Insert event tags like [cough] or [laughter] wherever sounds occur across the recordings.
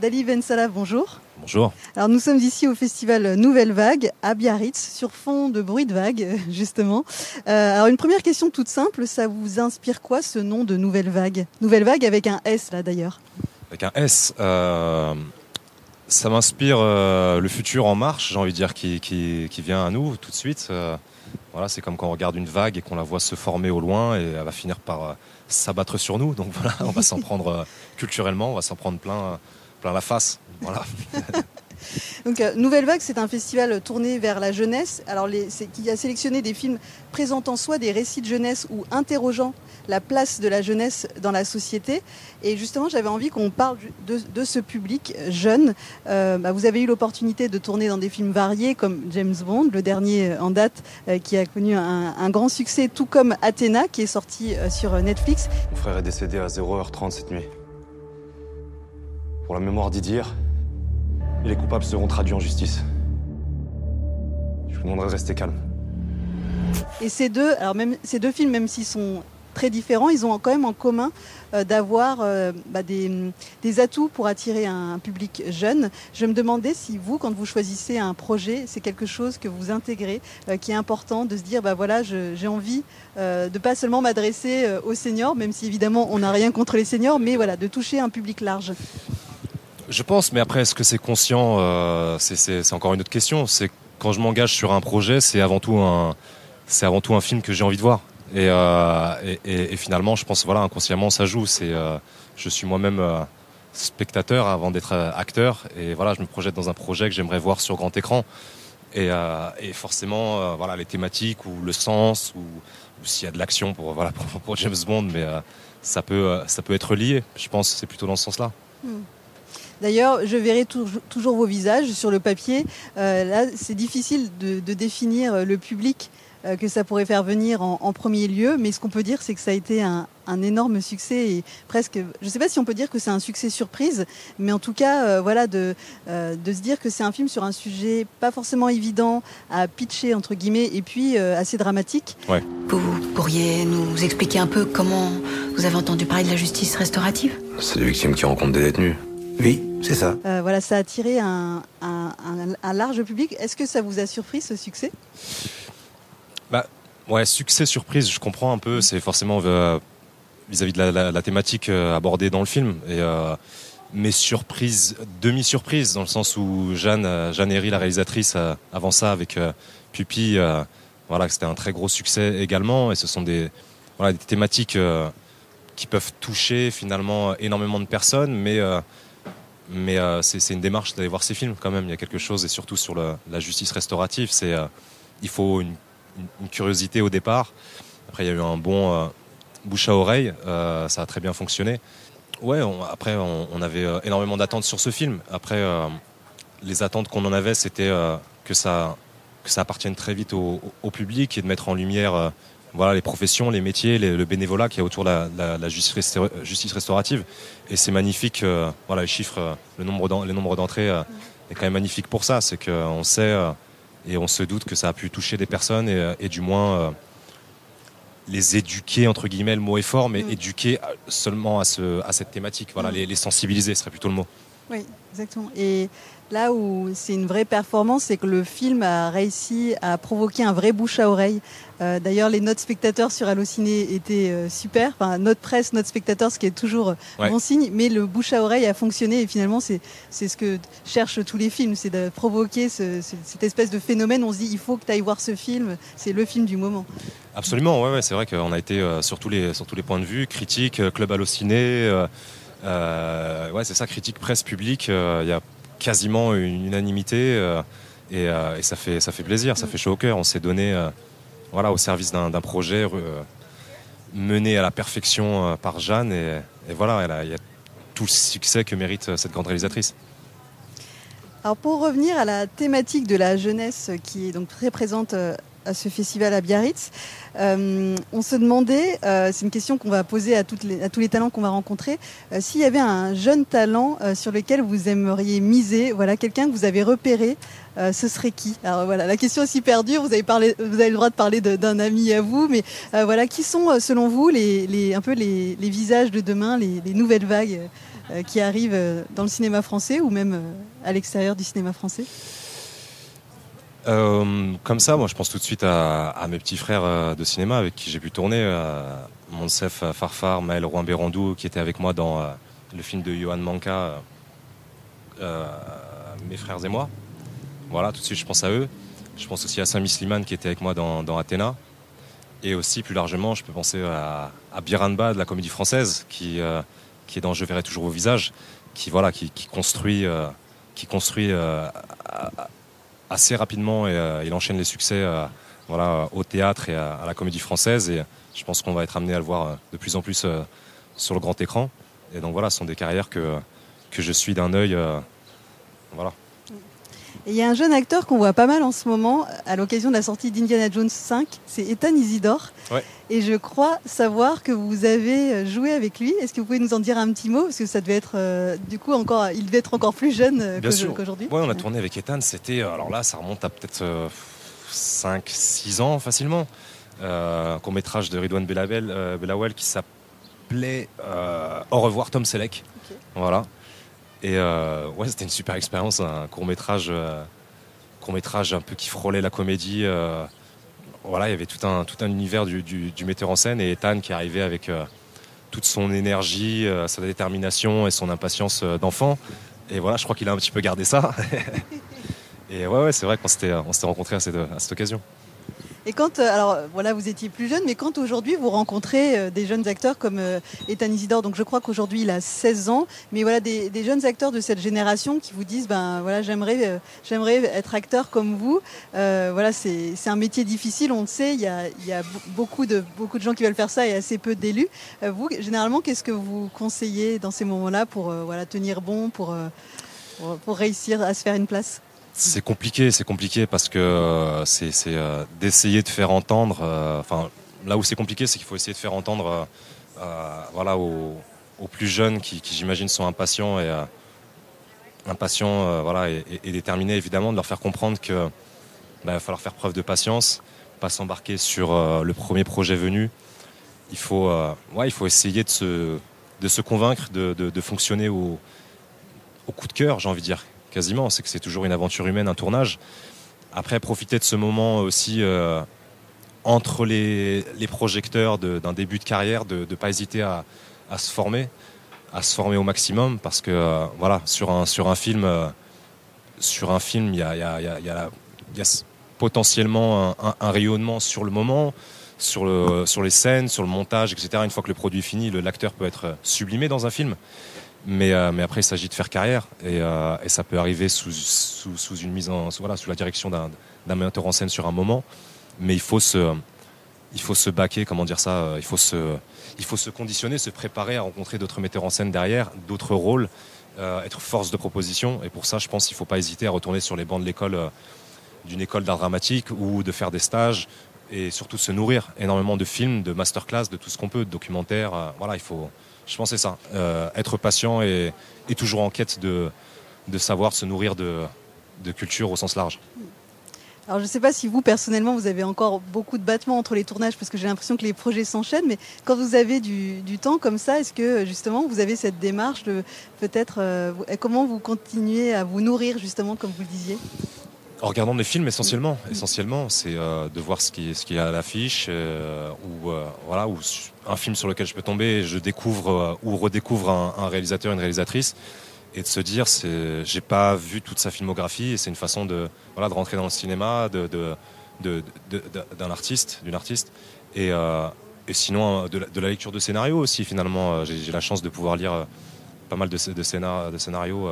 Dali Bensala, bonjour. Bonjour. Alors nous sommes ici au festival Nouvelle Vague à Biarritz sur fond de bruit de vague [laughs] justement. Euh, alors une première question toute simple, ça vous inspire quoi ce nom de Nouvelle Vague? Nouvelle Vague avec un S là d'ailleurs. Avec un S, euh, ça m'inspire euh, le futur en marche, j'ai envie de dire, qui, qui, qui, vient à nous tout de suite. Voilà, c'est comme quand on regarde une vague et qu'on la voit se former au loin et elle va finir par s'abattre sur nous. Donc [laughs] voilà, on va s'en prendre culturellement, on va s'en prendre plein, plein la face. Voilà. [laughs] Donc, euh, Nouvelle Vague, c'est un festival tourné vers la jeunesse, alors les, qui a sélectionné des films présentant soit des récits de jeunesse ou interrogeant la place de la jeunesse dans la société. Et justement, j'avais envie qu'on parle de, de, ce public jeune. Euh, bah, vous avez eu l'opportunité de tourner dans des films variés comme James Bond, le dernier en date, euh, qui a connu un, un, grand succès, tout comme Athéna, qui est sorti euh, sur Netflix. Mon frère est décédé à 0h30 cette nuit. Pour la mémoire d'Idir, les coupables seront traduits en justice. Je vous demanderai de rester calme. Et ces deux, alors même, ces deux films, même s'ils sont très différents, ils ont quand même en commun euh, d'avoir euh, bah, des, atouts pour attirer un, public jeune. Je me demandais si vous, quand vous choisissez un projet, c'est quelque chose que vous intégrez, euh, qui est important de se dire, bah j'ai envie de pas seulement m'adresser aux seniors, même si évidemment on n'a rien contre les seniors, mais de toucher un public large. Je pense, mais après, est-ce que c'est conscient euh, C'est encore une autre question. C'est quand je m'engage sur un projet, c'est avant tout un, c'est avant tout un film que j'ai envie de voir. Et, euh, finalement, je pense, voilà, inconsciemment, ça joue. C'est, euh, je suis moi-même spectateur avant d'être acteur, et voilà, je me projette dans un projet que j'aimerais voir sur grand écran. Et, forcément, voilà, les thématiques ou le sens ou, ou s'il y a de l'action pour, voilà, pour, pour, James Bond, mais ça peut, ça peut être lié. Je pense, c'est plutôt dans ce sens-là. Hmm. D'ailleurs, je verrai toujours vos visages sur le papier. Euh, là, c'est difficile de, de, définir le public euh, que ça pourrait faire venir en, en premier lieu, mais ce qu'on peut dire, c'est que ça a été un, un, énorme succès et presque, je ne sais pas si on peut dire que c'est un succès surprise, mais en tout cas, euh, voilà, de, euh, de se dire que c'est un film sur un sujet pas forcément évident à pitcher entre guillemets et puis euh, assez dramatique. Ouais. Vous pourriez nous expliquer un peu comment vous avez entendu parler de la justice restaurative? C'est des victimes qui rencontrent des détenus. Oui, c'est ça. Euh, voilà, ça a attiré un, un, un, un large public. Est-ce que ça vous a surpris ce succès? Bah, ouais, succès surprise, je comprends un peu. C'est forcément euh, vis-à-vis -vis de la, la, la thématique euh, abordée dans le film. Et, euh, mais surprise, demi-surprise, dans le sens où Jeanne, Jeanne Herry, la réalisatrice, avant ça, avec Pupi, voilà, c'était un très gros succès également. Et ce sont des, voilà, des thématiques qui peuvent toucher finalement énormément de personnes, mais mais euh, c'est une démarche d'aller voir ces films quand même. Il y a quelque chose, et surtout sur la justice restaurative, c'est euh, il faut une, curiosité au départ. Après, il y a eu un bon euh, bouche à oreille, ça a très bien fonctionné. Ouais, après, on, avait énormément d'attentes sur ce film. Après, les attentes qu'on en avait, c'était que ça que ça appartienne très vite au, public et de mettre en lumière voilà les professions, les métiers, les, le bénévolat qui est autour de la, la, la justice, justice, restaurative. Et c'est magnifique. Euh, voilà les chiffres, euh, le nombre les nombres d'entrées euh, est quand même magnifique pour ça. C'est qu'on sait euh, et on se doute que ça a pu toucher des personnes et, et du moins les éduquer entre guillemets. Le mot est fort, mais mmh. éduquer seulement à, ce, à cette thématique. Voilà, mmh. les, les sensibiliser serait plutôt le mot. Oui, exactement. Et là où c'est une vraie performance, c'est que le film a réussi à provoquer un vrai bouche à oreille. Euh, D'ailleurs, les notes spectateurs sur Allociné étaient euh, super. Enfin, note presse, note spectateur, ce qui est toujours euh, ouais. bon signe. Mais le bouche à oreille a fonctionné et finalement, c'est ce que cherchent tous les films, c'est de provoquer ce, ce, cette espèce de phénomène. On se dit, il faut que tu ailles voir ce film. C'est le film du moment. Absolument, ouais, ouais c'est vrai qu'on a été euh, sur, tous les, sur tous les points de vue, critique, club Allociné. Euh, ouais, c'est ça, critique presse publique. Il euh, y a quasiment une unanimité euh, et, et, ça, fait, ça fait plaisir, ça fait chaud au cœur. On s'est donné voilà, au service d'un projet mené à la perfection par Jeanne et, et voilà, il y a tout le succès que mérite cette grande réalisatrice. Alors pour revenir à la thématique de la jeunesse qui est donc très présente à ce festival à Biarritz. Euh, on se demandait, euh, c'est une question qu'on va poser à, tous les talents qu'on va rencontrer, euh, s'il y avait un jeune talent sur lequel vous aimeriez miser, voilà, quelqu'un que vous avez repéré, ce serait qui? Alors voilà, la question est super dure, vous avez, le droit de parler d'un ami à vous, mais voilà, qui sont selon vous les, un peu les, visages de demain, les, les nouvelles vagues qui arrive dans le cinéma français ou même à l'extérieur du cinéma français? Comme ça, moi je pense tout de suite à, mes petits frères de cinéma avec qui j'ai pu tourner, Monsef Farfar, Maël Rouen-Bérandou qui était avec moi dans le film de Johan Manka, Mes frères et moi. Voilà, tout de suite je pense à eux. Je pense aussi à Sami Slimane qui était avec moi dans, Athéna. Et aussi, plus largement, je peux penser à, Biranba de la comédie française, qui, euh, est dans Je verrai toujours vos visages, qui, voilà, qui, construit, qui construit euh, euh, assez rapidement et il enchaîne les succès voilà, au théâtre et à, la comédie française. Et je pense qu'on va être amené à le voir de plus en plus sur le grand écran. Et donc voilà, ce sont des carrières que, que je suis d'un œil. voilà il y a un jeune acteur qu'on voit pas mal en ce moment à l'occasion de la sortie d'Indiana Jones 5, c'est Ethan Isidore. Et je crois savoir que vous avez joué avec lui. Est-ce que vous pouvez nous en dire un petit mot? Parce que ça devait être, euh, du coup, encore, il devait être encore plus jeune euh, qu'aujourd'hui. Oui, on a tourné avec Ethan. C'était, euh, alors là, ça remonte à peut-être 5-6 ans facilement. un court métrage de Ridwan Belawel qui s'appelait Au revoir Tom Selleck. Voilà. Et euh, ouais, c'était une super expérience, un court métrage, euh, court métrage un peu qui frôlait la comédie. Euh, voilà, il y avait tout un, tout un univers du, metteur en scène et Ethan qui arrivait avec toute son énergie, sa détermination et son impatience d'enfant. Et voilà, je crois qu'il a un petit peu gardé ça. [laughs] et ouais, ouais c'est vrai qu'on s'était, on s'était rencontrés à cette, à cette occasion. Et quand, euh, alors voilà, vous étiez plus jeune, mais quand aujourd'hui vous rencontrez euh, des jeunes acteurs comme euh, Ethan Isidore, donc je crois qu'aujourd'hui il a 16 ans, mais voilà des, jeunes acteurs de cette génération qui vous disent, ben voilà, j'aimerais, j'aimerais être acteur comme vous. voilà, c'est, un métier difficile, on le sait. Il y a, il y a beaucoup de beaucoup de gens qui veulent faire ça et assez peu d'élus. vous, généralement, qu'est-ce que vous conseillez dans ces moments-là pour voilà tenir bon, pour, pour réussir à se faire une place? C'est compliqué, c'est compliqué parce que euh, c'est euh, d'essayer de faire entendre. Euh, enfin, là où c'est compliqué, c'est qu'il faut essayer de faire entendre, voilà, aux, plus jeunes qui, j'imagine sont impatients et impatients, voilà, et, déterminés évidemment, de leur faire comprendre que bah, va falloir faire preuve de patience, pas s'embarquer sur le premier projet venu. Il faut, ouais, il faut essayer de se, de se convaincre de, fonctionner au coup de cœur, j'ai envie de dire quasiment. C'est que c'est toujours une aventure humaine, un tournage. Après, profiter de ce moment aussi euh, entre les, projecteurs d'un début de carrière, de ne pas hésiter à, se former, à se former au maximum, parce que euh, voilà, sur un, film, euh, sur un film, il y a, potentiellement un, rayonnement sur le moment, sur, sur les scènes, sur le montage, etc. Une fois que le produit est fini, l'acteur peut être sublimé dans un film. Mais, euh, mais après, il s'agit de faire carrière et, euh, ça peut arriver sous, une mise en, voilà, sous la direction d'un metteur en scène sur un moment. Mais il faut se, il faut se baquer, comment dire ça euh, Il faut se, il faut se conditionner, se préparer à rencontrer d'autres metteurs en scène derrière, d'autres rôles, être force de proposition. Et pour ça, je pense qu'il ne faut pas hésiter à retourner sur les bancs de l'école, d'une école d'art dramatique ou de faire des stages et surtout se nourrir énormément de films, de masterclass, de tout ce qu'on peut, de documentaires. voilà, il faut je pense c'est ça. Euh, être patient et, toujours en quête de, savoir se nourrir de, culture au sens large. Alors je ne sais pas si vous personnellement vous avez encore beaucoup de battements entre les tournages parce que j'ai l'impression que les projets s'enchaînent, mais quand vous avez du, temps comme ça, est-ce que justement vous avez cette démarche de peut-être euh, comment vous continuez à vous nourrir justement comme vous le disiez? En regardant des films essentiellement, essentiellement, c'est euh, de voir ce qui, ce qui est à l'affiche euh, ou euh, voilà ou un film sur lequel je peux tomber, je découvre ou redécouvre un, réalisateur, une réalisatrice et de se dire c'est j'ai pas vu toute sa filmographie et c'est une façon de voilà de rentrer dans le cinéma de, d'un artiste, d'une artiste et, et sinon de la, lecture de scénarios aussi finalement. J'ai, la chance de pouvoir lire pas mal de, de, de scénarios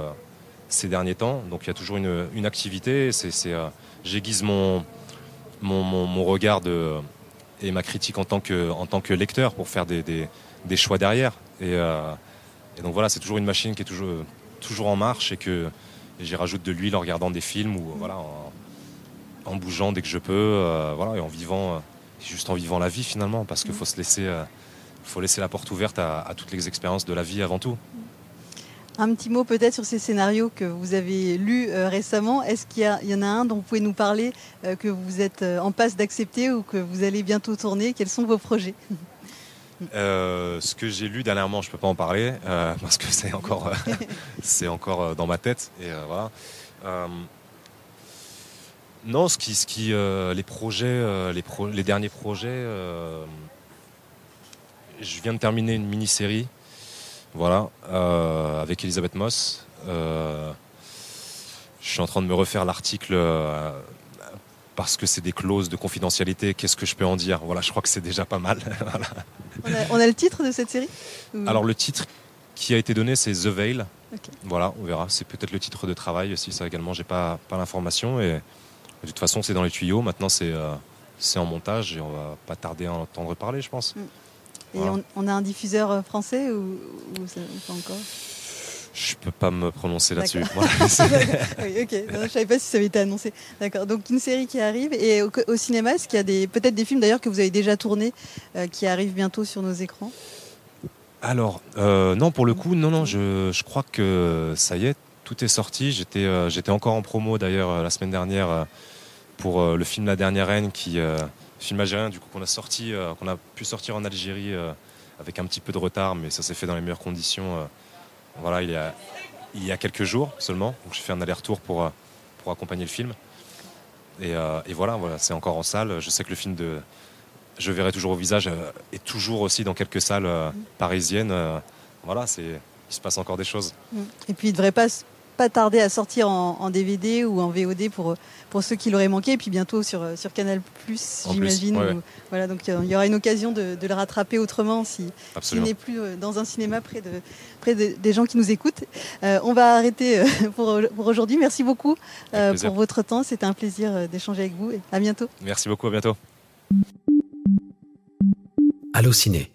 ces derniers temps. Donc il y a toujours une, activité. Euh, j'aiguise mon, regard et ma critique en tant que, lecteur pour faire des, choix derrière. Euh, et, donc voilà, c'est toujours une machine qui est toujours, en marche et que j'y rajoute de l'huile en regardant des films ou en, bougeant dès que je peux, euh, et en vivant, juste en vivant la vie finalement, parce qu'il faut se laisser, faut laisser la porte ouverte à toutes les expériences de la vie avant tout. Un petit mot peut-être sur ces scénarios que vous avez lus euh, récemment. Est-ce qu'il y, en a un dont vous pouvez nous parler, euh, que vous êtes euh, en passe d'accepter ou que vous allez bientôt tourner? Quels sont vos projets? [laughs] Ce que j'ai lu dernièrement, je peux pas en parler [laughs] parce que c'est encore, encore dans ma tête. Et voilà. Non, ce qui, ce qui, les projets, les, pro- les derniers projets. je viens de terminer une mini-série, voilà, euh, avec Elisabeth Moss. Euh, je suis en train de me refaire l'article. euh, parce que c'est des clauses de confidentialité, qu'est-ce que je peux en dire? Voilà, je crois que c'est déjà pas mal. [laughs] Voilà. On a, on a le titre de cette série? Ou- Alors le titre qui a été donné, c'est The Veil. Voilà, on verra. C'est peut-être le titre de travail aussi. Ça également, j'ai pas pas l'information. Et de toute façon, c'est dans les tuyaux. Maintenant, c'est c'est en montage et on va pas tarder à en entendre parler, je pense. Et on, on a un diffuseur euh, français ou, ou ça- pas encore? Je peux pas me prononcer là-dessus. [laughs] Oui, ok. Non, je savais pas si ça avait été annoncé. D'accord. Donc une série qui arrive et au, au cinéma, est-ce qu'il y a des peut-être des films d'ailleurs que vous avez déjà tournés euh, qui arrivent bientôt sur nos écrans? Alors, euh, non, pour le coup, non, non, je, je crois que ça y est, tout est sorti. J'étais euh, j'étais encore en promo d'ailleurs la semaine dernière pour le film La Dernière Reine, qui film algérien, du coup qu'on a sorti, euh, qu'on a pu sortir en Algérie euh, avec un petit peu de retard, mais ça s'est fait dans les meilleures conditions. euh, voilà, il y a il y a quelques jours seulement. Donc j'ai fait un aller-retour pour pour accompagner le film. Et, et voilà, voilà, c'est encore en salle. Je sais que le film de je verrai toujours au visage est toujours aussi dans quelques salles euh, parisiennes. voilà, c'est il se passe encore des choses. Et puis il devrait pas pas tarder à sortir en, en DVD ou en VOD pour pour ceux qui l'auraient manqué et puis bientôt sur euh, sur Canal j'imagine. ouais, ou- ouais. Voilà, donc euh, il y aura une occasion de, de le rattraper autrement si s'il Absolument. n'est plus euh, dans un cinéma près, de, près de- des gens qui nous écoutent. Euh, on va arrêter pour, pour aujourd'hui. Merci beaucoup euh, pour votre temps. C'était un plaisir d'échanger avec vous et à bientôt. Merci beaucoup, à bientôt. Allociné,